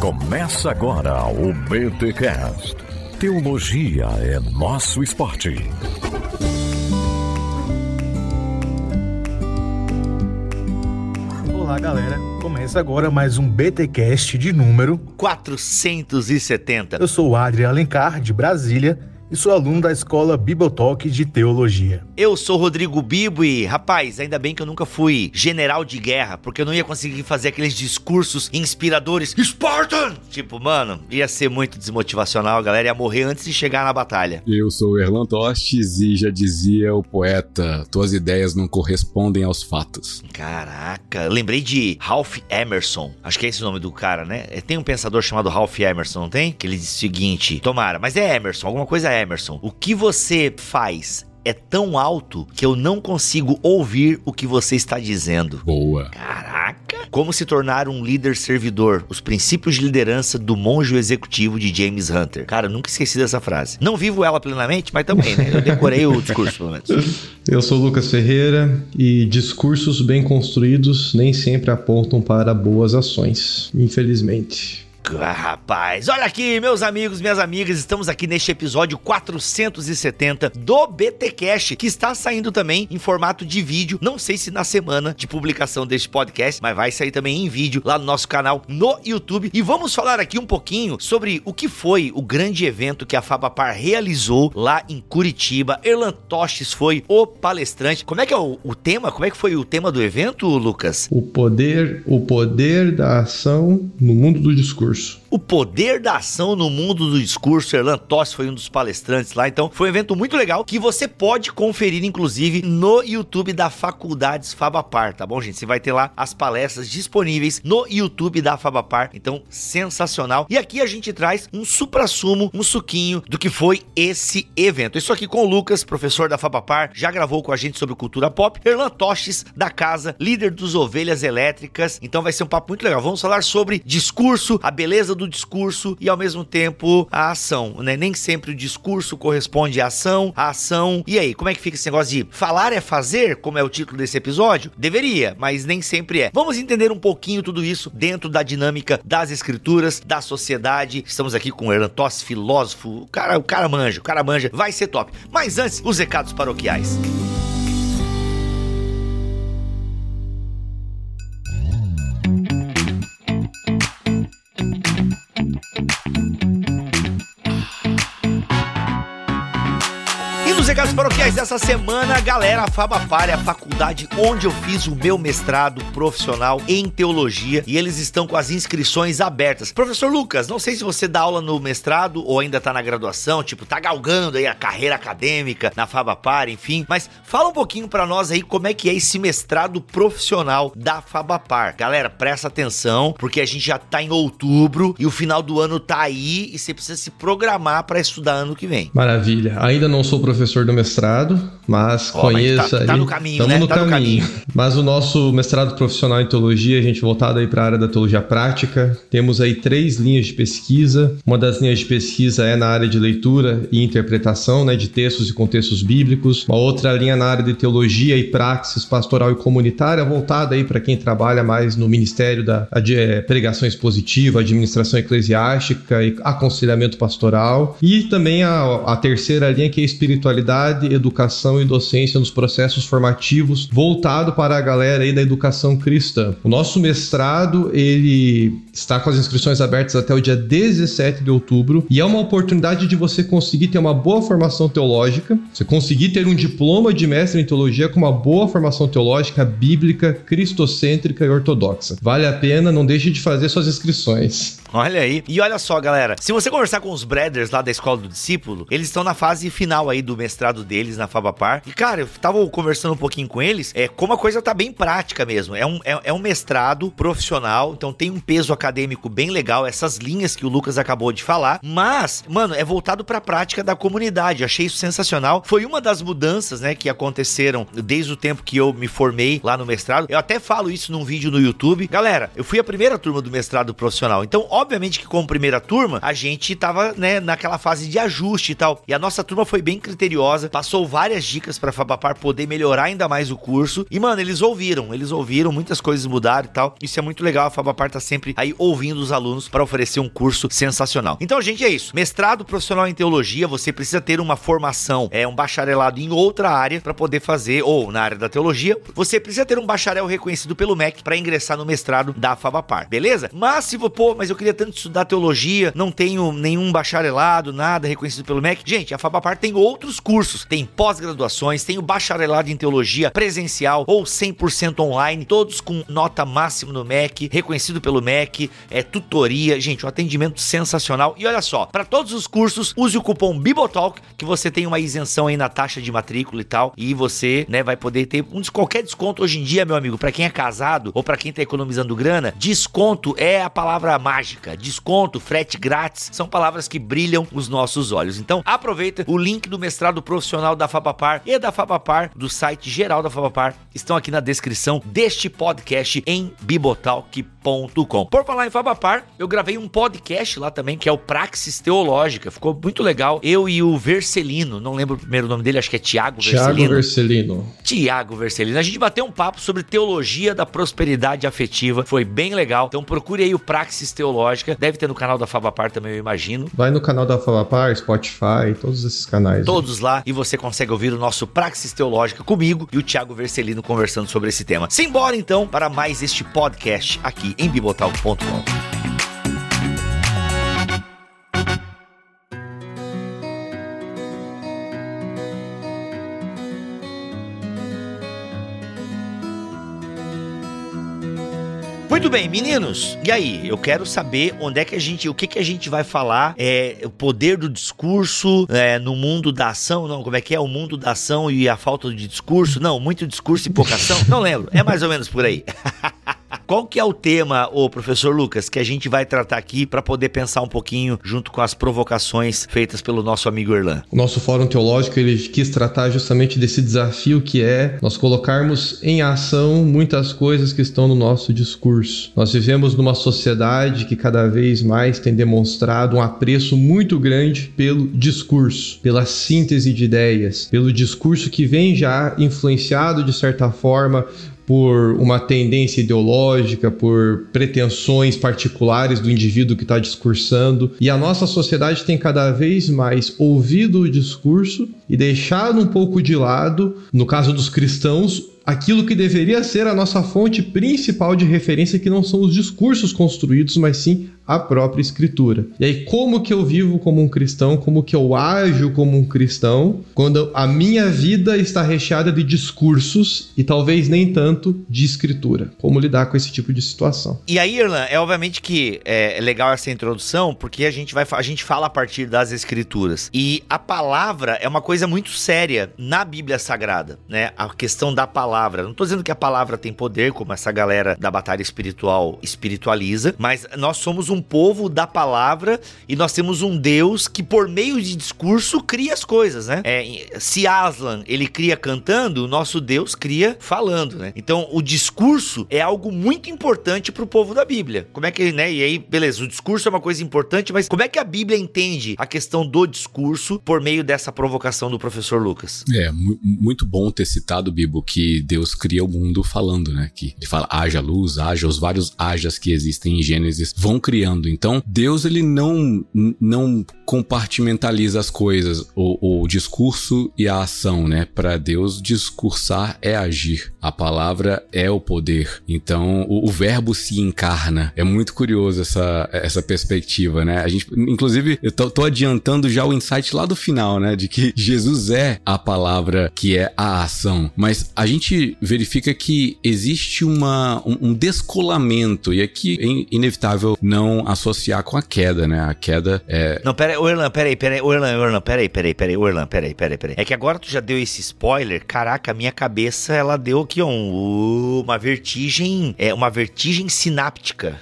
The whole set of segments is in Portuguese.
Começa agora o BTCast. Teologia é nosso esporte. Olá, galera. Começa agora mais um BTcast de número 470. Eu sou o Adriano Alencar, de Brasília, e sou aluno da Escola Bibotalk de Teologia. Eu sou Rodrigo Bibo e, rapaz, ainda bem que eu nunca fui general de guerra, porque eu não ia conseguir fazer aqueles discursos inspiradores. Spartan! Tipo, mano, ia ser muito desmotivacional, a galera ia morrer antes de chegar na batalha. Eu sou o Erlan Tostes e já dizia o poeta: tuas ideias não correspondem aos fatos. Caraca, lembrei de Ralph Emerson. Acho que é esse o nome do cara, né? É, Tem um pensador chamado Ralph Emerson, não tem? Que ele diz o seguinte: tomara, mas é Emerson, alguma coisa é Emerson. O que você faz é tão alto que eu não consigo ouvir o que você está dizendo. Boa. Caraca! Como se tornar um líder servidor. Os princípios de liderança do monge executivo de James Hunter. Cara, eu nunca esqueci dessa frase. Não vivo ela plenamente, mas também, né? Eu decorei o discurso, pelo menos. Eu sou o Lucas Ferreira e discursos bem construídos nem sempre apontam para boas ações, infelizmente. Rapaz, olha aqui, meus amigos, minhas amigas, estamos aqui neste episódio 470 do BT Cash, que está saindo também em formato de vídeo. Não sei se na semana de publicação deste podcast, mas vai sair também em vídeo lá no nosso canal no YouTube. E vamos falar aqui um pouquinho sobre o que foi o grande evento que a Fabapar realizou lá em Curitiba. Erlan Tostes foi o palestrante. Como é que é o, o tema? Como é que foi o tema do evento, Lucas? O poder, o poder da ação no mundo do discurso. years. O poder da ação no mundo do discurso. Erlan Toss foi um dos palestrantes lá. Então, foi um evento muito legal que você pode conferir, inclusive, no YouTube da Faculdades Fabapar, tá bom, gente? Você vai ter lá as palestras disponíveis no YouTube da Fabapar. Então, sensacional. E aqui a gente traz um supra-sumo, um suquinho do que foi esse evento. Isso aqui com o Lucas, professor da Fabapar, já gravou com a gente sobre cultura pop. Erlan Toches, da casa, líder dos Ovelhas Elétricas. Então, vai ser um papo muito legal. Vamos falar sobre discurso, a beleza do discurso e ao mesmo tempo a ação, né? Nem sempre o discurso corresponde à ação, a ação. E aí, como é que fica esse negócio de falar é fazer, como é o título desse episódio? Deveria, mas nem sempre é. Vamos entender um pouquinho tudo isso dentro da dinâmica das escrituras, da sociedade. Estamos aqui com o Toss, filósofo. O cara, o cara manja, o cara manja. Vai ser top. Mas antes, os recados paroquiais. Recados paroquiais dessa semana, galera, a Fabapar é a faculdade onde eu fiz o meu mestrado profissional em teologia e eles estão com as inscrições abertas. Professor Lucas, não sei se você dá aula no mestrado ou ainda tá na graduação, tipo, tá galgando aí a carreira acadêmica na Fabapar, enfim, mas fala um pouquinho pra nós aí como é que é esse mestrado profissional da Fabapar. Galera, presta atenção, porque a gente já tá em outubro e o final do ano tá aí e você precisa se programar pra estudar ano que vem. Maravilha. Ainda não sou professor do mestrado, mas Ó, mas conheço tá- aí. tá no caminho, né? no Tá no caminho. Mas o nosso mestrado profissional em teologia, a gente voltado aí para a área da teologia prática. Temos aí três linhas de pesquisa. Uma das linhas de pesquisa é na área de leitura e interpretação, né, de textos e contextos bíblicos. Uma outra linha na área de teologia e praxis pastoral e comunitária, voltada aí para quem trabalha mais no ministério da de, eh, pregação expositiva, administração eclesiástica e aconselhamento pastoral. E também a, a terceira linha que é espiritualidade, educação e docência nos processos formativos, voltado para a galera aí da educação cristã. O nosso mestrado, ele está com as inscrições abertas até o dia 17 de outubro e é uma oportunidade de você conseguir ter uma boa formação teológica, você conseguir ter um diploma de mestre em teologia com uma boa formação teológica bíblica, cristocêntrica e ortodoxa. Vale a pena, não deixe de fazer suas inscrições. Olha aí. E olha só, galera. Se você conversar com os brothers lá da Escola do Discípulo, eles estão na fase final aí do mestrado deles na Fabapar. E, cara, eu tava conversando um pouquinho com eles, é como a coisa tá bem prática mesmo. É um, é, é um mestrado profissional, então tem um peso acadêmico bem legal, essas linhas que o Lucas acabou de falar. Mas, mano, é voltado pra prática da comunidade. Achei isso sensacional. Foi uma das mudanças, né, que aconteceram desde o tempo que eu me formei lá no mestrado. Eu até falo isso num vídeo no YouTube. Galera, eu fui a primeira turma do mestrado profissional. Então, obviamente que como primeira turma, a gente tava, né, naquela fase de ajuste e tal. E a nossa turma foi bem criteriosa, passou várias dicas pra Fabapar poder melhorar ainda mais o curso. E, mano, eles ouviram, eles ouviram, muitas coisas mudaram e tal. Isso é muito legal, a Fabapar tá sempre aí ouvindo os alunos para oferecer um curso sensacional. Então, gente, é isso. Mestrado profissional em teologia, você precisa ter uma formação, é um bacharelado em outra área para poder fazer, ou na área da teologia, você precisa ter um bacharel reconhecido pelo MEC para ingressar no mestrado da Fabapar, beleza? Mas se pô, mas eu queria tanto estudar teologia, não tenho nenhum bacharelado, nada reconhecido pelo MEC. Gente, a Fabapar tem outros cursos, tem pós-graduações, tem o bacharelado em teologia presencial ou 100% online, todos com nota máxima no MEC, reconhecido pelo MEC, é tutoria, gente, um atendimento sensacional. E olha só, para todos os cursos, use o cupom Bibotalk que você tem uma isenção aí na taxa de matrícula e tal, e você, né, vai poder ter um qualquer desconto hoje em dia, meu amigo, para quem é casado ou para quem tá economizando grana, desconto é a palavra mágica. Desconto, frete grátis, são palavras que brilham os nossos olhos. Então, aproveita o link do mestrado profissional da Fabapar e da Fabapar, do site geral da Fabapar, estão aqui na descrição deste podcast em bibotalk.com. Por falar em Fabapar, eu gravei um podcast lá também, que é o Praxis Teológica. Ficou muito legal. Eu e o Vercelino, não lembro o primeiro nome dele, acho que é Tiago Vercelino. Tiago Vercelino. Tiago Vercelino. A gente bateu um papo sobre teologia da prosperidade afetiva. Foi bem legal. Então procure aí o Praxis Teológica. Deve ter no canal da Fabapar também, eu imagino. Vai no canal da Fabapar, Spotify, todos esses canais. Todos lá. E você consegue ouvir o nosso Praxis Teológica comigo e o Tiago Vercelino conversando sobre esse tema. Simbora então para mais este podcast aqui em bibotalk.com. Muito bem, meninos. E aí, eu quero saber onde é que a gente, o que que a gente vai falar, é o poder do discurso é, no mundo da ação, não, como é que é o mundo da ação e a falta de discurso? Não, muito discurso e pouca ação. Não lembro. É mais ou menos por aí. Qual que é o tema, o professor Lucas, que a gente vai tratar aqui para poder pensar um pouquinho junto com as provocações feitas pelo nosso amigo Erlan? O nosso fórum teológico ele quis tratar justamente desse desafio que é nós colocarmos em ação muitas coisas que estão no nosso discurso. Nós vivemos numa sociedade que cada vez mais tem demonstrado um apreço muito grande pelo discurso, pela síntese de ideias, pelo discurso que vem já influenciado de certa forma por uma tendência ideológica, por pretensões particulares do indivíduo que está discursando. E a nossa sociedade tem cada vez mais ouvido o discurso e deixado um pouco de lado, no caso dos cristãos, aquilo que deveria ser a nossa fonte principal de referência, que não são os discursos construídos, mas sim a própria escritura. E aí, como que eu vivo como um cristão, como que eu ajo como um cristão, quando a minha vida está recheada de discursos e talvez nem tanto de escritura? Como lidar com esse tipo de situação? E aí, Irlan, é obviamente que é legal essa introdução, porque a gente vai a gente fala a partir das escrituras. E a palavra é uma coisa muito séria na Bíblia Sagrada, né? A questão da palavra. Não estou dizendo que a palavra tem poder, como essa galera da batalha espiritual espiritualiza, mas nós somos um um povo da palavra e nós temos um Deus que, por meio de discurso, cria as coisas, né? É, se Aslan ele cria cantando, o nosso Deus cria falando, né? Então, o discurso é algo muito importante para o povo da Bíblia. Como é que, né? E aí, beleza, o discurso é uma coisa importante, mas como é que a Bíblia entende a questão do discurso por meio dessa provocação do professor Lucas? É, muito bom ter citado, Bibo, que Deus cria o mundo falando, né? Que ele fala, haja luz, haja, os vários hajas que existem em Gênesis vão criar criando. Então, Deus ele não não compartimentaliza as coisas, o, o discurso e a ação, né? Para Deus, discursar é agir. A palavra é o poder. Então, o, o, verbo se encarna. É muito curioso essa, essa perspectiva, né? A gente, inclusive, eu tô, tô adiantando já o insight lá do final, né? De que Jesus é a palavra que é a ação. Mas a gente verifica que existe uma, um, um descolamento, e aqui é inevitável não associar com a queda, né? A queda é. Não, pera, peraí, o Erlan, peraí, peraí, o Erlan, o Erlan, peraí, peraí, peraí, o Erlan, peraí, peraí, peraí. É que agora tu já deu esse spoiler, caraca, a minha cabeça, ela deu aqui, ó, um, uma vertigem, é, uma vertigem sináptica.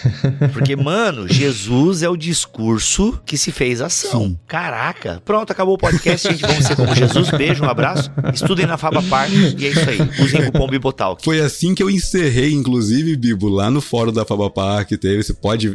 Porque, mano, Jesus é o discurso que se fez ação. Sim. Caraca, pronto, acabou o podcast, gente, vamos ser como Jesus, beijo, um abraço, estudem na Faba Park, e é isso aí, usem o cupom Bibotalk. Foi assim que eu encerrei, inclusive, Bibo, lá no fórum da Faba Park, teve, você pode,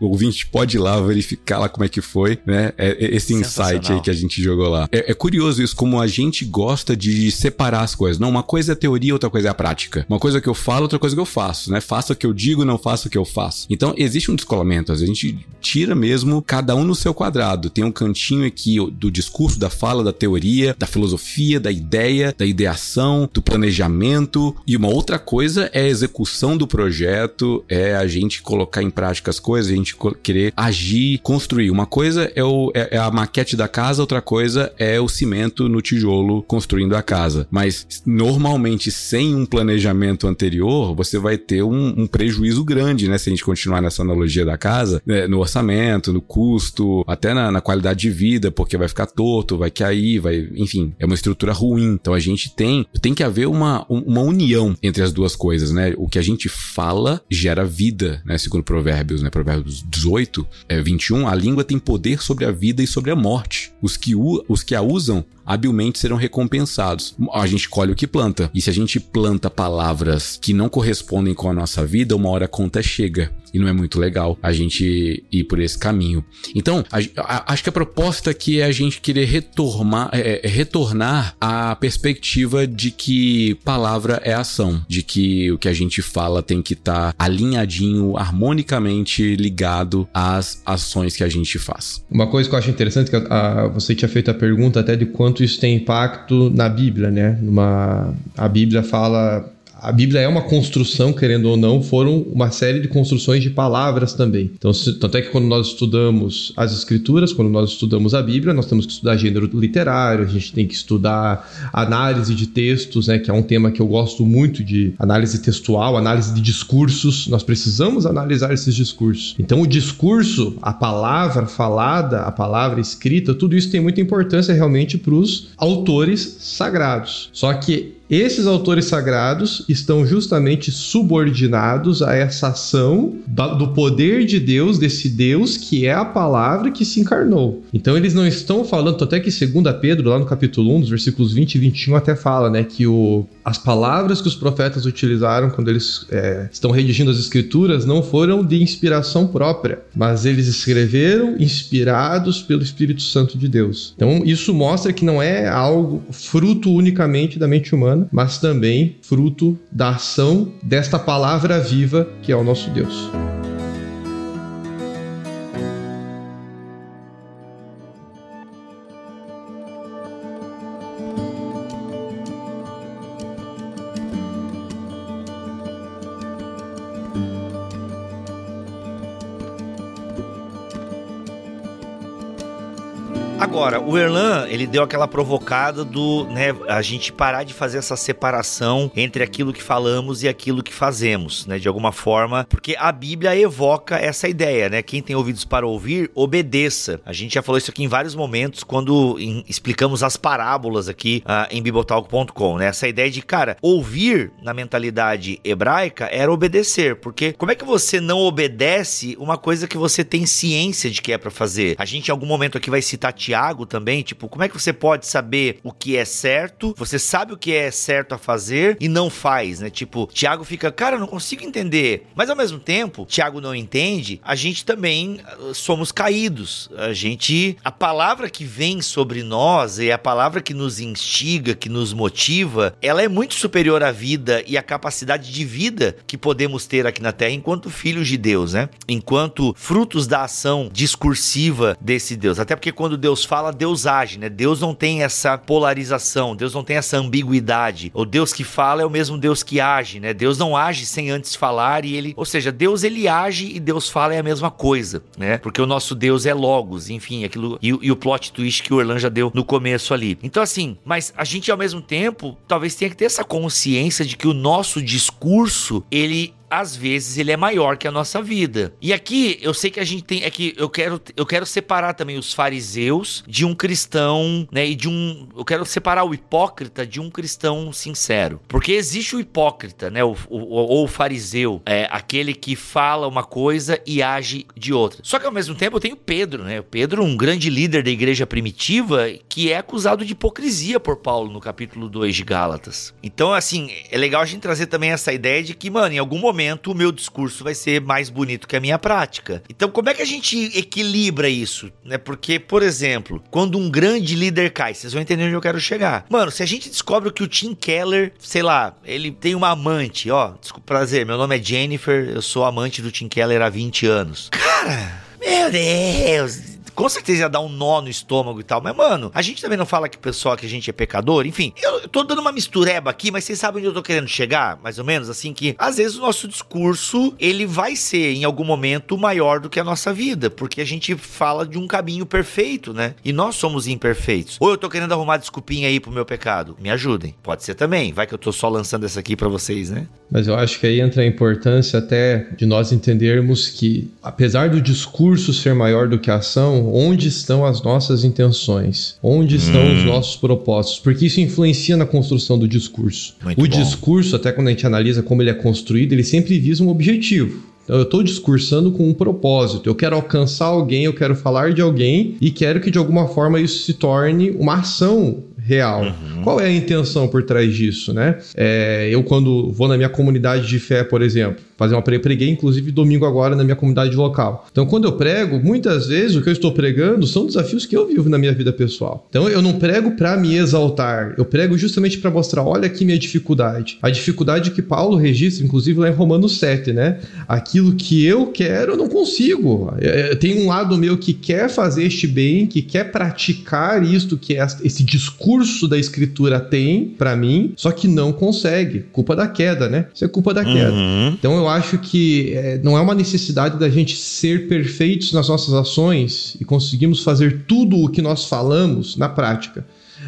ouvinte pode ir lá verificar lá como é que foi, né, é, é esse insight aí que a gente jogou lá. É, é, curioso isso, como a gente gosta de separar as coisas. Não, uma coisa é a teoria, outra coisa é a prática. Uma coisa que eu falo, outra coisa que eu faço, né? Faça o que eu digo, não faça o que eu faço. Então, existe um descolamento. A gente tira mesmo cada um no seu quadrado. Tem um cantinho aqui do discurso, da fala, da teoria, da filosofia, da ideia, da ideação, do planejamento. E uma outra coisa é a execução do projeto, é a gente colocar em prática as coisas, a gente querer agir, construir. Uma coisa é, o, é, é a maquete da casa, outra coisa é o cimento no tijolo construindo a casa. Mas normalmente, sem um planejamento anterior, você vai ter um, um prejuízo grande, né? Se a gente continuar nessa analogia da casa, né? no orçamento, no custo, até na, na, qualidade de vida, porque vai ficar torto, vai cair, vai. Enfim, é uma estrutura ruim. Então a gente tem, tem que haver uma, uma união entre as duas coisas, né? O que a gente fala gera vida, né? Segundo Provérbios, né? Provérbios 18, é, 21, a língua tem poder sobre a vida e sobre a morte. Os que, os que a usam habilmente serão recompensados. A gente colhe o que planta. E se a gente planta palavras que não correspondem com a nossa vida, uma hora a conta chega. E não é muito legal a gente ir por esse caminho. Então, a, a, acho que a proposta aqui é a gente querer retornar, é, é, retornar à perspectiva de que palavra é ação, de que o que a gente fala tem que estar tá alinhadinho, harmonicamente ligado às ações que a gente faz. Uma coisa que eu acho interessante que a, você tinha feito a pergunta até de quanto isso tem impacto na Bíblia, né? Numa, a Bíblia fala a Bíblia é uma construção, querendo ou não, foram uma série de construções de palavras também. Então, se, tanto é que quando nós estudamos as escrituras, quando nós estudamos a Bíblia, nós temos que estudar gênero literário, a gente tem que estudar análise de textos, né, que é um tema que eu gosto muito de análise textual, análise de discursos. Nós precisamos analisar esses discursos. Então, o discurso, a palavra falada, a palavra escrita, tudo isso tem muita importância realmente para os autores sagrados. Só que esses autores sagrados estão justamente subordinados a essa ação do poder de Deus, desse Deus que é a palavra que se encarnou. Então eles não estão falando, até que 2 Pedro, lá no capítulo 1, dos versículos 20 e 21, até fala, né, que o, as palavras que os profetas utilizaram quando eles é, estão redigindo as escrituras não foram de inspiração própria, mas eles escreveram inspirados pelo Espírito Santo de Deus. Então isso mostra que não é algo fruto unicamente da mente humana humana, mas também fruto da ação desta palavra viva que é o nosso Deus. Agora, o Erlan, ele deu aquela provocada do, né, a gente parar de fazer essa separação entre aquilo que falamos e aquilo que fazemos, né, de alguma forma, porque a Bíblia evoca essa ideia, né? Quem tem ouvidos para ouvir, obedeça. A gente já falou isso aqui em vários momentos quando em, explicamos as parábolas aqui uh, em bibotalk.com, né? Essa ideia de, cara, ouvir na mentalidade hebraica era obedecer, porque como é que você não obedece uma coisa que você tem ciência de que é para fazer? A gente em algum momento aqui vai citar Tiago Tiago também, tipo, como é que você pode saber o que é certo? Você sabe o que é certo a fazer e não faz, né? Tipo, Tiago fica, cara, não consigo entender. Mas ao mesmo tempo, Tiago não entende, a gente também ah, somos caídos. A gente, a palavra que vem sobre nós e a palavra que nos instiga, que nos motiva, ela é muito superior à vida e à capacidade de vida que podemos ter aqui na Terra enquanto filhos de Deus, né? Enquanto frutos da ação discursiva desse Deus. Até porque quando Deus fala, Deus age, né? Deus não tem essa polarização, Deus não tem essa ambiguidade. O Deus que fala é o mesmo Deus que age, né? Deus não age sem antes falar e ele, ou seja, Deus ele age e Deus fala é a mesma coisa, né? Porque o nosso Deus é logos, enfim, aquilo e, e o plot twist que o Orlan já deu no começo ali. Então assim, mas a gente ao mesmo tempo talvez tenha que ter essa consciência de que o nosso discurso ele às vezes ele é maior que a nossa vida. E aqui eu sei que a gente tem é que eu quero eu quero separar também os fariseus de um cristão, né, e de um eu quero separar o hipócrita de um cristão sincero. Porque existe o hipócrita, né, o, o, ou o fariseu, é aquele que fala uma coisa e age de outra. Só que ao mesmo tempo eu tenho Pedro, né? O Pedro, um grande líder da igreja primitiva, que é acusado de hipocrisia por Paulo no capítulo 2 de Gálatas. Então, assim, é legal a gente trazer também essa ideia de que, mano, em algum momento o meu discurso vai ser mais bonito que a minha prática. Então, como é que a gente equilibra isso, né? Porque, por exemplo, quando um grande líder cai, vocês vão entender onde eu quero chegar. Mano, se a gente descobre que o Tim Keller, sei lá, ele tem uma amante, ó, desculpa, prazer, meu nome é Jennifer, eu sou amante do Tim Keller há 20 anos. Cara, meu Deus, com certeza ia dar um nó no estômago e tal. Mas, mano, a gente também não fala que o pessoal que a gente é pecador. Enfim, eu tô dando uma mistureba aqui, mas vocês sabem onde eu tô querendo chegar? Mais ou menos assim que às vezes o nosso discurso ele vai ser em algum momento maior do que a nossa vida, porque a gente fala de um caminho perfeito, né? E nós somos imperfeitos. Ou eu tô querendo arrumar desculpinha aí pro meu pecado. Me ajudem. Pode ser também. Vai que eu tô só lançando essa aqui para vocês, né? Mas eu acho que aí entra a importância até de nós entendermos que, apesar do discurso ser maior do que a ação, onde estão as nossas intenções, onde estão hum. os nossos propósitos, porque isso influencia na construção do discurso. Muito o bom. discurso, até quando a gente analisa como ele é construído, ele sempre visa um objetivo. Então, eu estou discursando com um propósito. Eu quero alcançar alguém, eu quero falar de alguém e quero que de alguma forma isso se torne uma ação real. Uhum. Qual é a intenção por trás disso, né? É, eu quando vou na minha comunidade de fé, por exemplo, fazer uma pre preguei inclusive domingo agora na minha comunidade local. Então, quando eu prego, muitas vezes o que eu estou pregando são desafios que eu vivo na minha vida pessoal. Então, eu não prego para me exaltar, eu prego justamente para mostrar, olha aqui minha dificuldade. A dificuldade que Paulo registra, inclusive lá em Romanos 7, né? Aquilo que eu quero, eu não consigo. É, é, tem um lado meu que quer fazer este bem, que quer praticar isto que é esse discurso da escritura tem para mim, só que não consegue. Culpa da queda, né? Isso é culpa da queda. Uhum. Então, eu eu acho que é, não é uma necessidade da gente ser perfeitos nas nossas ações e conseguimos fazer tudo o que nós falamos na prática.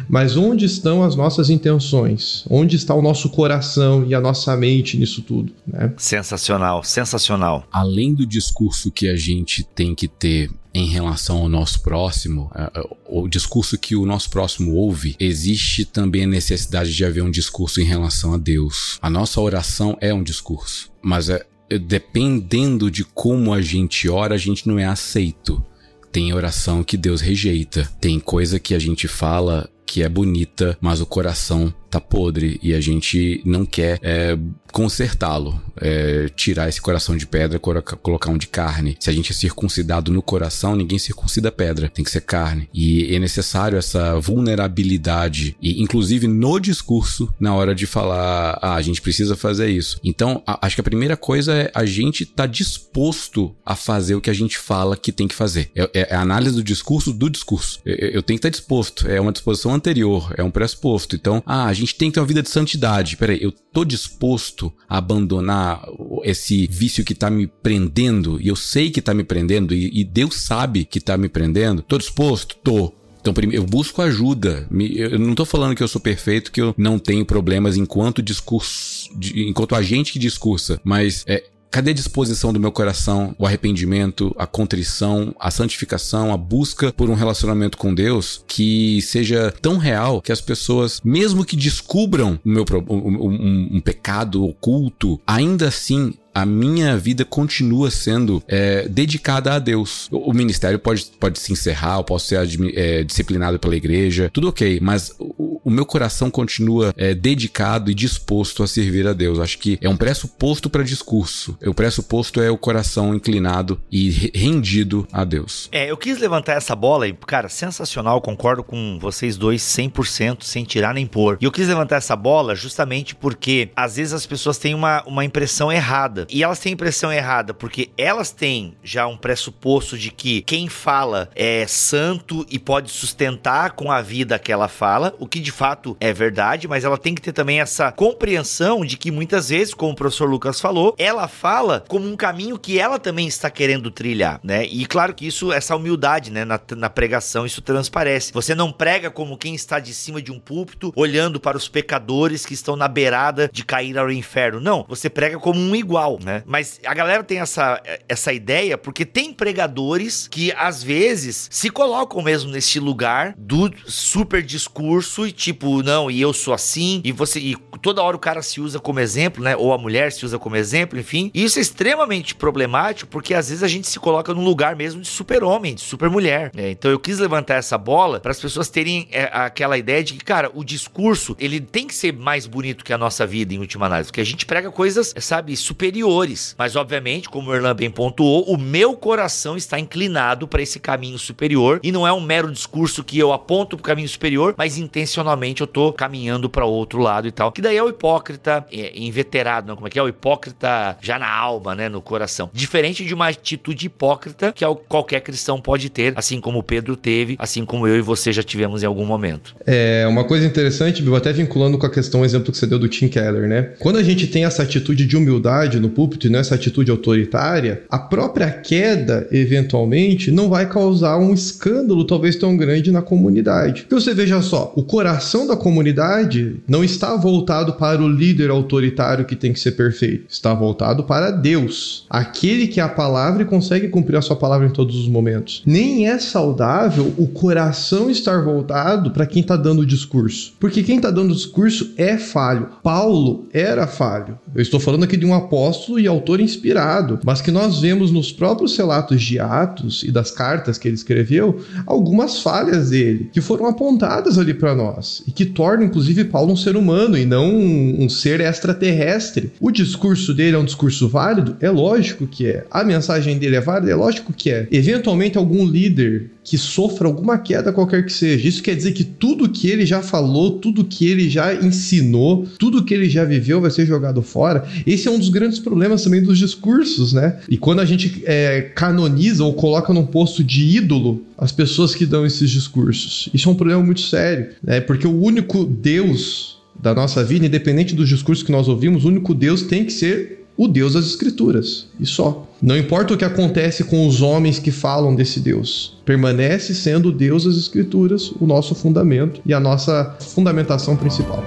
Mas onde estão as nossas intenções? Onde está o nosso coração e a nossa mente nisso tudo? Né? Sensacional, sensacional. Além do discurso que a gente tem que ter em relação ao nosso próximo, é, é, o discurso que o nosso próximo ouve, existe também a necessidade de haver um discurso em relação a Deus. A nossa oração é um discurso, mas é, dependendo de como a gente ora, a gente não é aceito. Tem oração que Deus rejeita, tem coisa que a gente fala que é bonita, mas o coração tá podre e a gente não quer é, consertá-lo, é, tirar esse coração de pedra, colocar um de carne. Se a gente é circuncidado no coração, ninguém circuncida pedra, tem que ser carne. E é necessário essa vulnerabilidade, e inclusive no discurso, na hora de falar, ah, a gente precisa fazer isso. Então, a, acho que a primeira coisa é a gente tá disposto a fazer o que a gente fala que tem que fazer. É, é, é a análise do discurso do discurso. Eu, eu tenho que estar tá disposto, é uma disposição anterior, é um pressuposto. Então, ah, a gente tem que ter uma vida de santidade. Peraí, eu tô disposto abandonar esse vício que tá me prendendo, e eu sei que tá me prendendo, e, e Deus sabe que tá me prendendo. Tô disposto? Tô. Então, eu busco ajuda. Eu não tô falando que eu sou perfeito, que eu não tenho problemas enquanto discurso, enquanto agente que discursa, mas é, Cadê a disposição do meu coração, o arrependimento, a contrição, a santificação, a busca por um relacionamento com Deus que seja tão real que as pessoas, mesmo que descubram o meu, um, um, um pecado oculto, ainda assim a minha vida continua sendo é, dedicada a Deus. O, ministério pode, pode se encerrar, eu posso ser é, disciplinado pela igreja, tudo ok, mas o, o meu coração continua é, dedicado e disposto a servir a Deus. Acho que é um pressuposto para discurso. O pressuposto é o coração inclinado e rendido a Deus. É, eu quis levantar essa bola e, cara, sensacional, concordo com vocês dois 100%, sem tirar nem pôr. E eu quis levantar essa bola justamente porque às vezes as pessoas têm uma, uma impressão errada e elas têm impressão errada porque elas têm já um pressuposto de que quem fala é santo e pode sustentar com a vida aquela fala, o que de fato é verdade, mas ela tem que ter também essa compreensão de que muitas vezes, como o professor Lucas falou, ela fala como um caminho que ela também está querendo trilhar, né? E claro que isso, essa humildade, né, na, na pregação, isso transparece. Você não prega como quem está de cima de um púlpito, olhando para os pecadores que estão na beirada de cair ao inferno. Não, você prega como um igual, né? Mas a galera tem essa, essa ideia porque tem pregadores que às vezes se colocam mesmo nesse lugar do super discurso e tipo, não, e eu sou assim, e você e toda hora o cara se usa como exemplo, né? Ou a mulher se usa como exemplo, enfim. E isso é extremamente problemático porque às vezes a gente se coloca num lugar mesmo de super-homem, de super-mulher. Né? Então eu quis levantar essa bola para as pessoas terem é, aquela ideia de que, cara, o discurso ele tem que ser mais bonito que a nossa vida em última análise, porque a gente prega coisas, sabe, superiores. Mas obviamente, como o Erlan bem pontuou, o meu coração está inclinado para esse caminho superior e não é um mero discurso que eu aponto para o caminho superior, mas intencionalmente eu tô caminhando para outro lado e tal. Que daí é o hipócrita é, inveterado, não? Como é que é? O hipócrita já na alma, né? No coração. Diferente de uma atitude hipócrita que qualquer cristão pode ter, assim como Pedro teve, assim como eu e você já tivemos em algum momento. É uma coisa interessante, Bill, até vinculando com a questão, o exemplo que você deu do Tim Keller, né? Quando a gente tem essa atitude de humildade no púlpito e não essa atitude autoritária, a própria queda, eventualmente, não vai causar um escândalo talvez tão grande na comunidade. Porque você veja só, o coração da comunidade não está voltado para o líder autoritário que tem que ser perfeito, está voltado para Deus, aquele que é a palavra e consegue cumprir a sua palavra em todos os momentos. Nem é saudável o coração estar voltado para quem está dando o discurso, porque quem está dando o discurso é falho. Paulo era falho. Eu estou falando aqui de um apóstolo e autor inspirado, mas que nós vemos nos próprios relatos de Atos e das cartas que ele escreveu algumas falhas dele que foram apontadas ali para nós e que tornam inclusive Paulo um ser humano e não um, um ser extraterrestre. O discurso dele é um discurso válido? É lógico que é. A mensagem dele é válida? É lógico que é. Eventualmente algum líder que sofra alguma queda qualquer que seja. Isso quer dizer que tudo que ele já falou, tudo que ele já ensinou, tudo que ele já viveu vai ser jogado fora. Esse é um dos grandes problemas também dos discursos, né? E quando a gente é, canoniza ou coloca num posto de ídolo as pessoas que dão esses discursos, isso é um problema muito sério, né? Porque o único Deus da nossa vida, independente dos discursos que nós ouvimos, o único Deus tem que ser o Deus das Escrituras, e só. Não importa o que acontece com os homens que falam desse Deus, permanece sendo o Deus das Escrituras o nosso fundamento e a nossa fundamentação principal.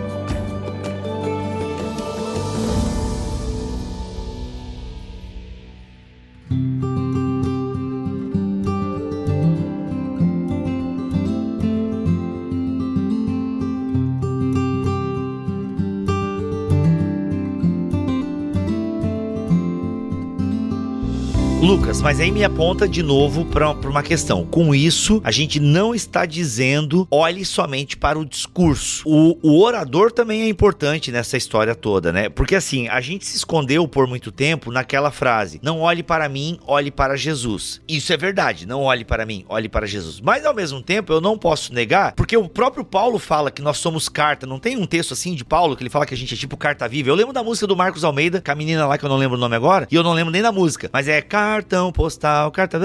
Lucas, mas aí me aponta de novo para uma questão. Com isso, a gente não está dizendo olhe somente para o discurso. O, o, orador também é importante nessa história toda, né? Porque assim, a gente se escondeu por muito tempo naquela frase: não olhe para mim, olhe para Jesus. Isso é verdade, não olhe para mim, olhe para Jesus. Mas ao mesmo tempo, eu não posso negar, porque o próprio Paulo fala que nós somos carta. Não tem um texto assim de Paulo que ele fala que a gente é tipo carta viva. Eu lembro da música do Marcos Almeida, com a menina lá que eu não lembro o nome agora, e eu não lembro nem da música, mas é carta cartão postal, carta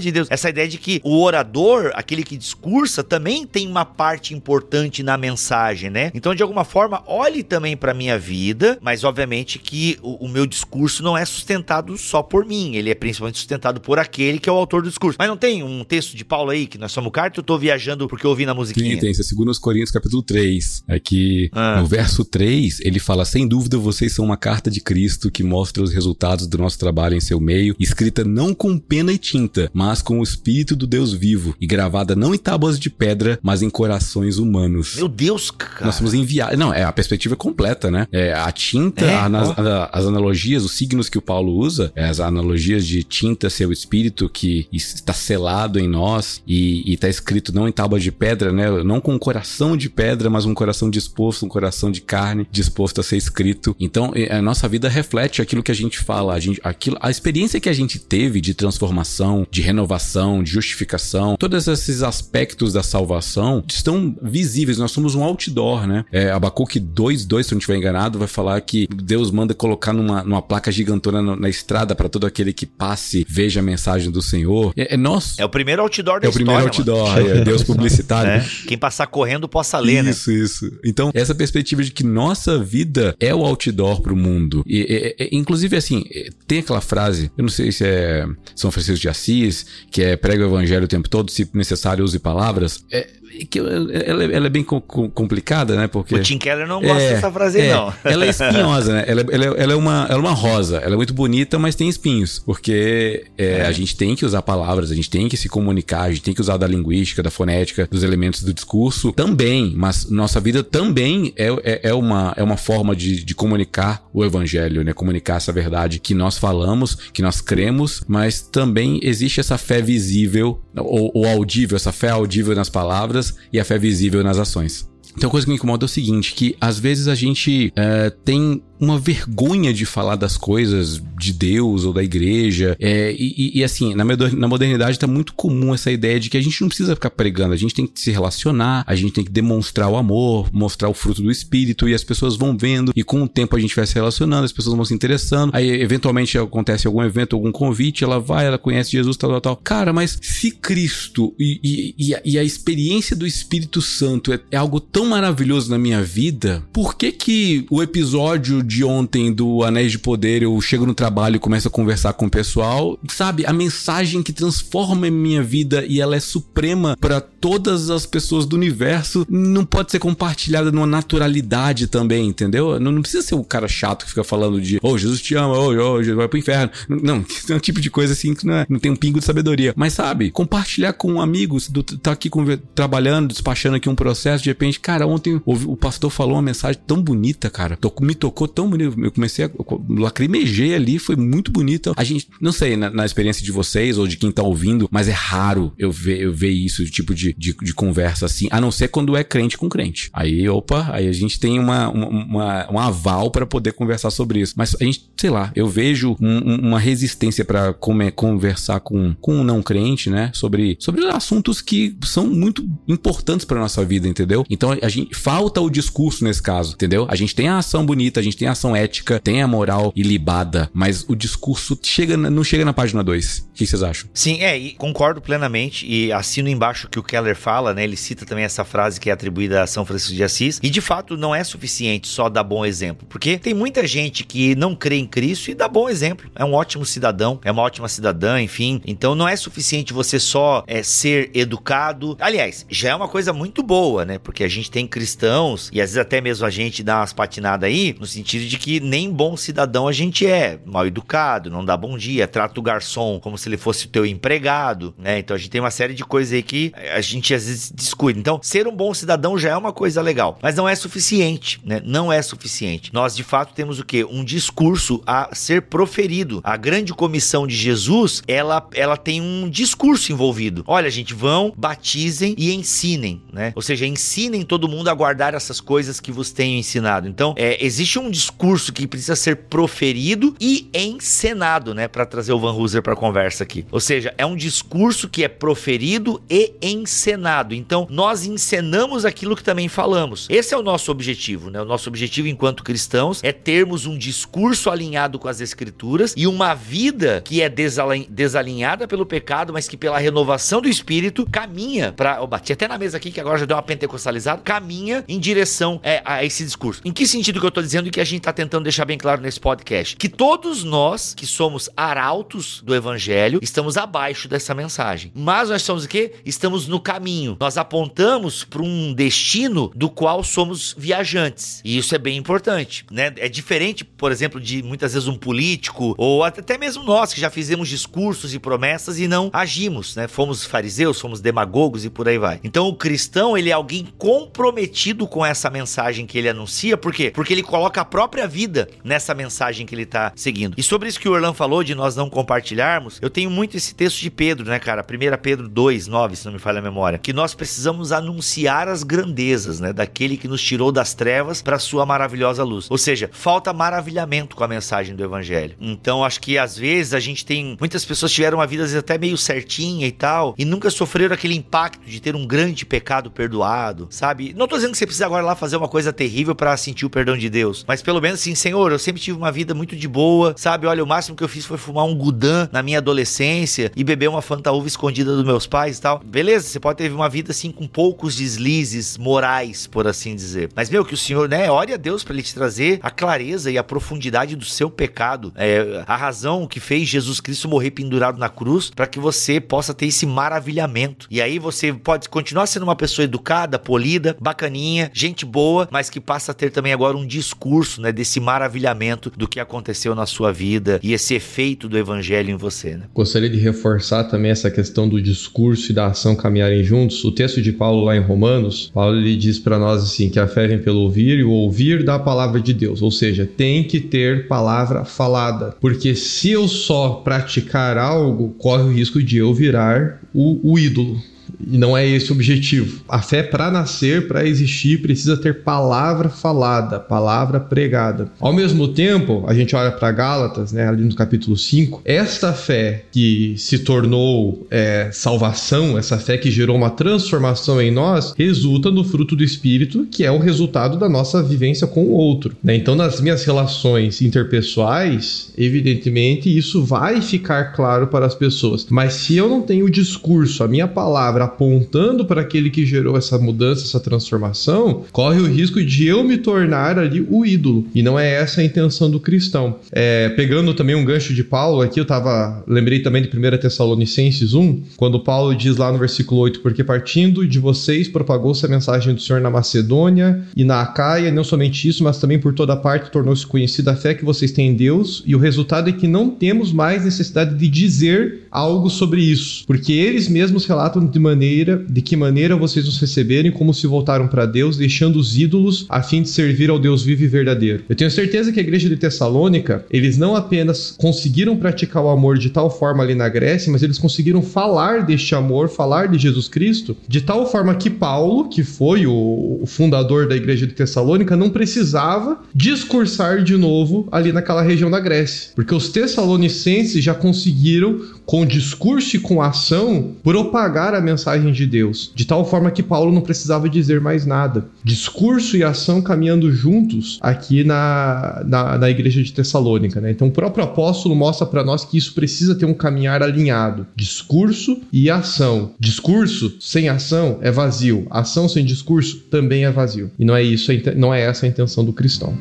de Deus. Essa ideia de que o orador, aquele que discursa, também tem uma parte importante na mensagem, né? Então, de alguma forma, olhe também para minha vida, mas obviamente que o, o, meu discurso não é sustentado só por mim, ele é principalmente sustentado por aquele que é o autor do discurso. Mas não tem um texto de Paulo aí que nós somos carta, eu tô viajando porque eu ouvi na musiquinha. Sim, tem, segundo os Coríntios capítulo 3, aqui ah. no verso 3, ele fala: "Sem dúvida vocês são uma carta de Cristo que mostra os resultados do nosso trabalho em seu meio escrita não com pena e tinta, mas com o espírito do Deus vivo, e gravada não em tábuas de pedra, mas em corações humanos. Meu Deus, cara. Nós somos enviados. Não, é a perspectiva completa, né? É, a tinta, é, a, a, as analogias, os signos que o Paulo usa, é, as analogias de tinta ser o espírito que está selado em nós e está escrito não em tábuas de pedra, né? Não com um coração de pedra, mas um coração disposto, um coração de carne disposto a ser escrito. Então, a nossa vida reflete aquilo que a gente fala, a, gente, aquilo, a experiência que a gente teve de transformação, de renovação, de justificação, todos esses aspectos da salvação estão visíveis. Nós somos um outdoor, né? É, Abacuque 2.2, se eu não estiver enganado, vai falar que Deus manda colocar numa, numa placa gigantona na, na estrada para todo aquele que passe, veja a mensagem do Senhor. É, é nós. É o primeiro outdoor da É o primeiro história, mano. outdoor, é Deus publicitário. É. Quem passar correndo possa ler, né? Isso, isso. Então, essa perspectiva de que nossa vida é o outdoor pro mundo. E, é- é- inclusive, assim, é, tem aquela frase, eu não sei se é São Francisco de Assis, que é prega o evangelho o tempo todo, se necessário use palavras. É, que eu- ela, ela é bem co- co- complicada, né? Porque. O Tim Keller não gosta dessa frase é, não. Ela é espinhosa, né? Ela, ela, ela é uma, ela é uma rosa. Ela é muito bonita, mas tem espinhos. Porque é, a gente tem que usar palavras, a gente tem que se comunicar, a gente tem que usar da linguística, da fonética, dos elementos do discurso também. Mas nossa vida também é, é, é uma, é uma forma de, de comunicar o evangelho, né? Comunicar essa verdade que nós falamos, que nós cremos, mas também existe essa fé visível, ou, ou audível, essa fé audível nas palavras e a fé visível nas ações. Então, a coisa que me incomoda é o seguinte: que às vezes a gente eh, tem uma vergonha de falar das coisas de Deus ou da igreja. É, e, e- assim, na, moder- na modernidade tá muito comum essa ideia de que a gente não precisa ficar pregando, a gente tem que se relacionar, a gente tem que demonstrar o amor, mostrar o fruto do espírito, e as pessoas vão vendo, e com o tempo a gente vai se relacionando, as pessoas vão se interessando. Aí, eventualmente, acontece algum evento, algum convite, ela vai, ela conhece Jesus, tal, tal, tal. Cara, mas se Cristo e, e- e a, a experiência do Espírito Santo é, é algo tão maravilhoso na minha vida, por que que o episódio de ontem do Anéis de Poder eu chego no trabalho e começo a conversar com o pessoal, sabe? A mensagem que transforma a minha vida e ela é suprema para todas as pessoas do universo não pode ser compartilhada numa naturalidade também, entendeu? Não, não precisa ser o cara chato que fica falando de, oh, Jesus te ama, oh, oh, Jesus vai pro inferno. Não, é um tipo de coisa assim que não, é- não tem um pingo de sabedoria. Mas sabe, compartilhar com amigos, do, tá aqui conver- trabalhando, despachando aqui um processo, de repente, cara, ontem ouvi- o pastor falou uma mensagem tão bonita, cara. Me tocou tão bonito. Eu comecei a eu lacrimejei ali, foi muito bonito. A gente, não sei, na, na experiência de vocês ou de quem tá ouvindo, mas é raro eu ver, eu ver isso, tipo de, de, de conversa assim, a não ser quando é crente com crente. Aí, opa, aí a gente tem uma, uma, uma- um aval pra poder conversar sobre isso. Mas a gente, sei lá, eu vejo um- um- uma resistência pra come- conversar com, com um não crente, né? Sobre, sobre assuntos que são muito importantes pra nossa vida, entendeu? Então a gente falta o discurso nesse caso, entendeu? A gente tem a ação bonita, a gente tem a ação ética, tem a moral ilibada, mas o discurso chega, na- não chega na página 2. O que vocês acham? Sim, é, concordo plenamente e assino embaixo que o Keller fala, né? Ele cita também essa frase que é atribuída a São Francisco de Assis. E de fato não é suficiente só dar bom exemplo, porque tem muita gente que não crê em Cristo e dá bom exemplo. É um ótimo cidadão, é uma ótima cidadã, enfim. Então não é suficiente você só é, ser educado. Aliás, já é uma coisa muito boa, né? Porque a gente tem cristãos e às vezes até mesmo a gente dá umas patinadas aí, no sentido de que nem bom cidadão a gente é. Mal educado, não dá bom dia, trata o garçom como se ele fosse o teu empregado, né? Então a gente tem uma série de coisas aí que a gente às vezes descuida. Então, ser um bom cidadão já é uma coisa legal, mas não é suficiente, né? Não é suficiente. Nós de fato temos o quê? Um discurso a ser proferido. A grande comissão de Jesus, ela ela tem um discurso envolvido. Olha, gente, vão, batizem e ensinem, né? Ou seja, ensinem todo mundo a guardar essas coisas que vos tenho ensinado. Então, é, existe um discurso que precisa ser proferido e encenado, né? Para trazer o Van Hooser para conversa aqui. Ou seja, é um discurso que é proferido e encenado. Então, nós encenamos aquilo que também falamos. Esse é o nosso objetivo, né? O nosso objetivo enquanto cristãos é termos um discurso alinhado com as escrituras e uma vida que é desalin- desalinhada pelo pecado, mas que pela renovação do espírito caminha para, eu bati até na mesa aqui que agora já deu uma pentecostalizada, caminha em direção é, a esse discurso. Em que sentido que eu tô dizendo e que a gente tá tentando deixar bem claro nesse podcast? Que todos nós que somos arautos do evangelho estamos abaixo dessa mensagem. Mas nós somos o quê? Estamos no caminho. Nós apontamos para um destino do qual somos viajantes. E isso é bem importante, né? É diferente, por exemplo, de muitas vezes um político ou até mesmo nós que já fizemos discursos e promessas e não agimos, né? Fomos fariseus, fomos demagogos e por aí vai. Então o cristão, ele é alguém comprometido com essa mensagem que ele anuncia, por quê? Porque ele coloca a própria vida nessa mensagem que ele tá seguindo. E sobre isso que o Orlan falou de nós não compartilharmos, eu tenho muito esse texto de Pedro, né, cara? 1 Pedro 2, 9, se não me falha a memória, que nós precisamos anunciar as grandezas, né, daquele que nos tirou das trevas para sua maravilhosa luz. Ou seja, falta maravilhamento com a mensagem do evangelho. Então, acho que às vezes a gente tem muitas pessoas tiveram uma vida até meio certinha e tal, e nunca sofreram aquele impacto de ter um grande pecado perdoado, sabe? Não tô dizendo que você precisa agora lá fazer uma coisa terrível para sentir o perdão de Deus, mas pelo menos assim, Senhor, eu sempre tive uma vida muito de boa, sabe? Olha, o máximo que eu fiz foi fumar um gudan na minha adolescência e beber uma fantaúva escondida dos meus pais e tal. Beleza, você pode ter uma vida assim com poucos deslizes morais, por assim dizer. Mas meu, que o Senhor, né, ore a Deus para ele te trazer a clareza e a profundidade do seu pecado, é, a razão que fez Jesus Cristo morrer pendurado na cruz, para que você possa ter esse maravilhamento. E aí você pode continuar sendo uma pessoa educada, polida, bacaninha, gente boa, mas que passa a ter também agora um discurso, né, desse maravilhamento do que aconteceu na sua vida e esse efeito do evangelho em você, né? Gostaria de reforçar também essa questão do discurso e da ação caminharem juntos. O texto de Paulo lá em Romanos, Paulo ele diz para nós assim que a fé vem pelo ouvir e o ouvir da palavra de Deus, ou seja, tem que ter palavra falada, porque se eu só praticar algo, corre o risco de eu virar o, o ídolo. E não é esse o objetivo. A fé, para nascer, para existir, precisa ter palavra falada, palavra pregada. Ao mesmo tempo, a gente olha para Gálatas, né, ali no capítulo 5, esta fé que se tornou é, salvação, essa fé que gerou uma transformação em nós, resulta no fruto do Espírito, que é o resultado da nossa vivência com o outro. Né? Então, nas minhas relações interpessoais, evidentemente, isso vai ficar claro para as pessoas. Mas se eu não tenho o discurso, a minha palavra, apontando para aquele que gerou essa mudança, essa transformação, corre o risco de eu me tornar ali o ídolo. E não é essa a intenção do cristão. É, pegando também um gancho de Paulo aqui, eu tava. Lembrei também de 1 Tessalonicenses 1, quando Paulo diz lá no versículo 8: Porque partindo de vocês propagou-se a mensagem do Senhor na Macedônia e na Acaia, não somente isso, mas também por toda parte tornou-se conhecida a fé que vocês têm em Deus, e o resultado é que não temos mais necessidade de dizer algo sobre isso, porque eles mesmos relatam de maneira maneira, de que maneira vocês nos receberem como se voltaram para Deus, deixando os ídolos a fim de servir ao Deus vivo e verdadeiro. Eu tenho certeza que a igreja de Tessalônica, eles não apenas conseguiram praticar o amor de tal forma ali na Grécia, mas eles conseguiram falar deste amor, falar de Jesus Cristo, de tal forma que Paulo, que foi o, o fundador da igreja de Tessalônica, não precisava discursar de novo ali naquela região da Grécia, porque os tessalonicenses já conseguiram com discurso e com ação, propagar a mensagem de Deus, de tal forma que Paulo não precisava dizer mais nada. Discurso e ação caminhando juntos aqui na, na, na igreja de Tessalônica. Né? Então, o próprio apóstolo mostra para nós que isso precisa ter um caminhar alinhado: discurso e ação. Discurso sem ação é vazio, ação sem discurso também é vazio. E não é isso, não é essa a intenção do cristão.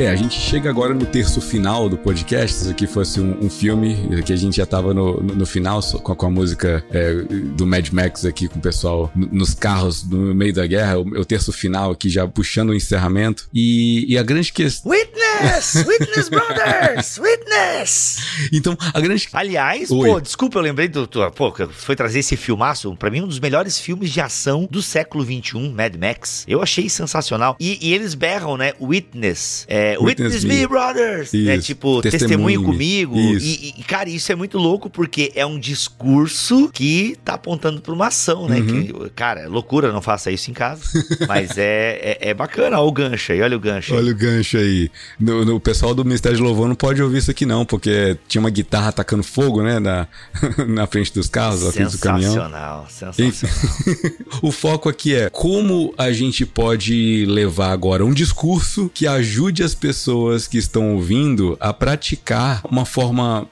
É, a gente chega agora no terço final do podcast. Se isso aqui fosse um, um filme, que a gente já tava no, no, no final com a, com a música é, do Mad Max aqui com o pessoal nos carros no meio da guerra. O, o terço final aqui já puxando o encerramento. E, e a grande questão. Witness! Witness, brothers! Witness! Então, a grande. Aliás, Oi. pô, desculpa, eu lembrei do. Pô, que foi trazer esse filmaço. Pra mim, um dos melhores filmes de ação do século XXI, Mad Max. Eu achei sensacional. E, e eles berram, né? Witness. É, witness, Witness me, me. brothers! É Isso. tipo, testemunho me. comigo. Isso. E, e, cara, isso é muito louco porque é um discurso que tá apontando pra uma ação, né? Uhum. Que, cara, é loucura, não faça isso em casa. Mas é, é, é bacana. Olha o gancho aí, olha o gancho aí. Olha o gancho aí. No, o pessoal do Ministério de Louvor não pode ouvir isso aqui, não, porque tinha uma guitarra atacando fogo, né? Na, na frente dos carros, na frente do caminhão. Sensacional, sensacional. o foco aqui é como a gente pode levar agora um discurso que ajude as pessoas que estão ouvindo a praticar uma forma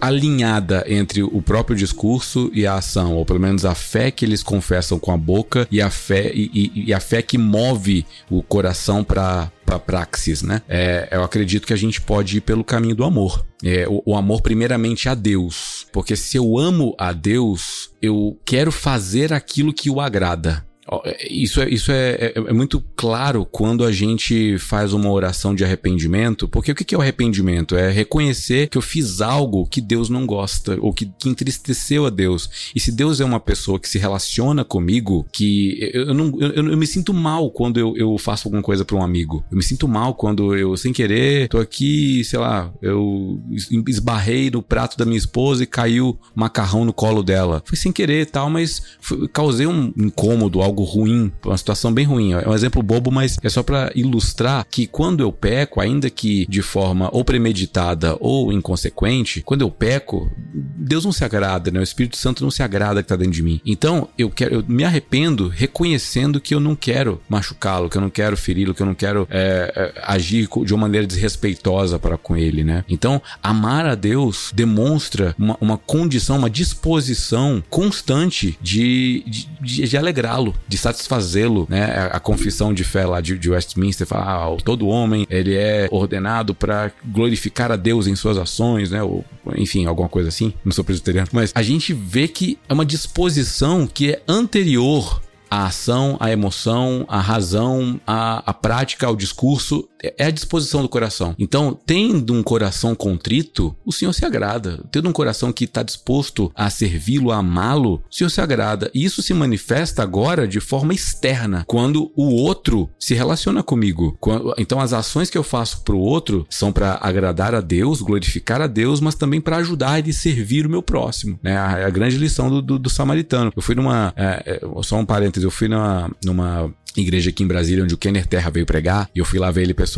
alinhada entre o próprio discurso e a ação, ou pelo menos a fé que eles confessam com a boca e a fé e, e- e a fé que move o coração para para praxis, né? É, eu acredito que a gente pode ir pelo caminho do amor. É, o, o amor primeiramente a Deus. Porque se eu amo a Deus, eu quero fazer aquilo que o agrada. É, isso, é, isso é, é, é, muito claro quando a gente faz uma oração de arrependimento, porque o que é o arrependimento? É reconhecer que eu fiz algo que Deus não gosta, ou que, que entristeceu a Deus. E se Deus é uma pessoa que se relaciona comigo, que eu, não, eu, eu, me sinto mal quando eu, eu faço alguma coisa para um amigo. Eu me sinto mal quando eu, sem querer, tô aqui, sei lá, eu esbarrei no prato da minha esposa e caiu macarrão no colo dela. Foi sem querer tal, mas foi, causei um incômodo, algo algo ruim, uma situação bem ruim. É um exemplo bobo, mas é só para ilustrar que quando eu peco, ainda que de forma ou premeditada ou inconsequente, quando eu peco, Deus não se agrada, né? O Espírito Santo não se agrada que tá dentro de mim. Então, eu quero, eu me arrependo reconhecendo que eu não quero machucá-lo, que eu não quero feri-lo, que eu não quero é, é, agir de uma maneira desrespeitosa para com ele, né? Então, amar a Deus demonstra uma, uma condição, uma disposição constante de, de, de alegrá-lo, de satisfazê-lo, né? A, confissão de fé lá de, de Westminster fala, ah, todo homem ele é ordenado para glorificar a Deus em suas ações, né? Ou, enfim, alguma coisa assim. Não sou presbiteriano, mas a gente vê que é uma disposição que é anterior a ação, a emoção, a razão, a, a prática, o discurso, é a disposição do coração. Então, tendo um coração contrito, o Senhor se agrada. Tendo um coração que está disposto a servi-lo, a amá-lo, o Senhor se agrada. E isso se manifesta agora de forma externa, quando o outro se relaciona comigo. Então, as ações que eu faço para o outro são para agradar a Deus, glorificar a Deus, mas também para ajudar e servir o meu próximo. A, a grande lição do, do, do, samaritano. Eu fui numa. É, é, só um parênteses eu fui numa, numa igreja aqui em Brasília, onde o Kenner Terra veio pregar, e eu fui lá ver ele pessoalmente.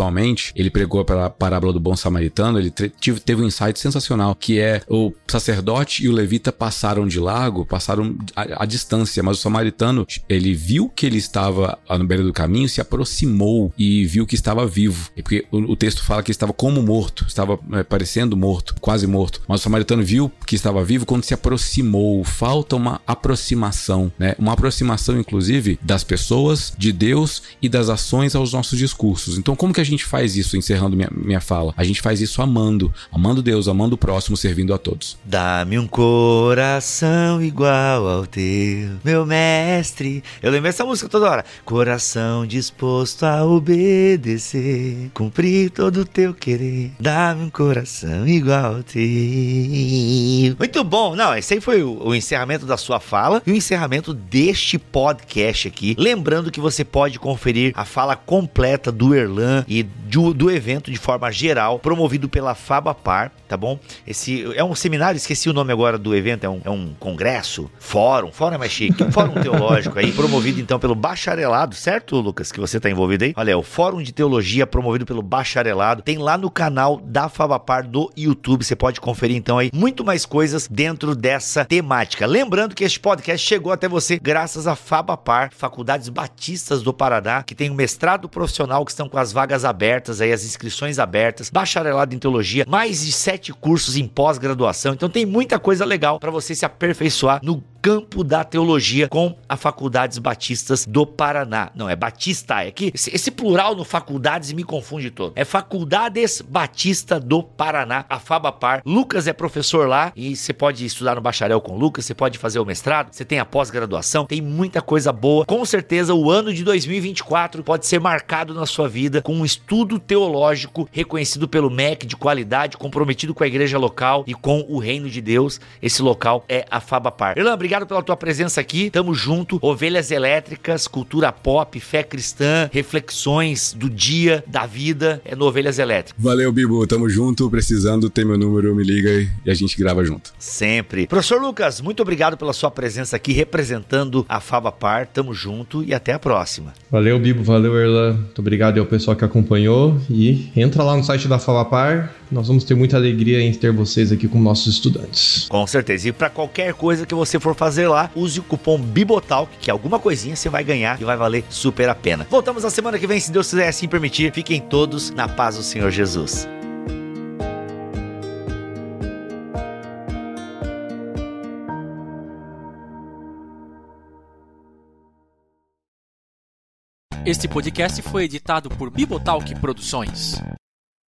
Ele pregou pela parábola do bom samaritano. Ele teve, um insight sensacional, que é o sacerdote e o levita passaram de lago, passaram a, distância, mas o samaritano, ele viu que ele estava no beira do caminho, se aproximou e viu que estava vivo. Porque o, o, texto fala que estava como morto, estava é, parecendo morto, quase morto. Mas o samaritano viu que estava vivo quando se aproximou. Falta uma aproximação, né? Uma aproximação, inclusive, das pessoas de Deus e das ações aos nossos discursos. Então, como que a gente faz isso, encerrando minha, minha fala? A gente faz isso amando, amando Deus, amando o próximo, servindo a todos. Dá-me um coração igual ao teu, meu mestre. Eu lembro essa música toda hora. Coração disposto a obedecer, cumprir todo o teu querer. Dá-me um coração igual ao teu. Muito bom. Não, esse aí foi o, o encerramento da sua fala e o encerramento deste podcast aqui. Lembrando que você pode conferir a fala completa do Erlan e do, do evento de forma geral, promovido pela Fabapar, tá bom? Esse é um seminário, esqueci o nome agora do evento, é um, é um congresso, fórum, fórum é mais chique, um fórum teológico aí, promovido então pelo bacharelado, certo, Lucas, que você tá envolvido aí? Olha, é o Fórum de Teologia promovido pelo bacharelado, tem lá no canal da Fabapar do YouTube, você pode conferir então aí muito mais coisas dentro dessa temática. Lembrando que este podcast chegou até você graças a Fabapar, Faculdades Batistas do Paraná, que tem um mestrado profissional que estão com as vagas abertas, aí as inscrições abertas, bacharelado em teologia, mais de sete cursos em pós-graduação. Então tem muita coisa legal para você se aperfeiçoar no campo da teologia com a Faculdades Batistas do Paraná. Não, é Batista, é que esse, esse, plural no faculdades me confunde todo. É Faculdades Batista do Paraná, a Fabapar. Lucas é professor lá e você pode estudar no bacharel com Lucas, você pode fazer o mestrado, você tem a pós-graduação, tem muita coisa boa. Com certeza o ano de 2024 pode ser marcado na sua vida com um estudo teológico reconhecido pelo MEC de qualidade, comprometido com a igreja local e com o reino de Deus. Esse local é a Fabapar. Irlan, obrigado obrigado pela tua presença aqui. Tamo junto. Ovelhas elétricas, cultura pop, fé cristã, reflexões do dia, da vida, é no Ovelhas Elétricas. Valeu, Bibo. Tamo junto. Precisando, tem meu número, me liga e a gente grava junto. Sempre. Professor Lucas, muito obrigado pela sua presença aqui representando a Faba Par. Tamo junto e até a próxima. Valeu, Bibo. Valeu, Erlan. Muito obrigado ao pessoal que acompanhou e entra lá no site da Faba Par. Nós vamos ter muita alegria em ter vocês aqui como nossos estudantes. Com certeza. E para qualquer coisa que você for fazer lá, use o cupom Bibotalk, que alguma coisinha você vai ganhar e vai valer super a pena. Voltamos na semana que vem, se Deus quiser assim permitir. Fiquem todos na paz do Senhor Jesus. Este podcast foi editado por Bibotalk Produções.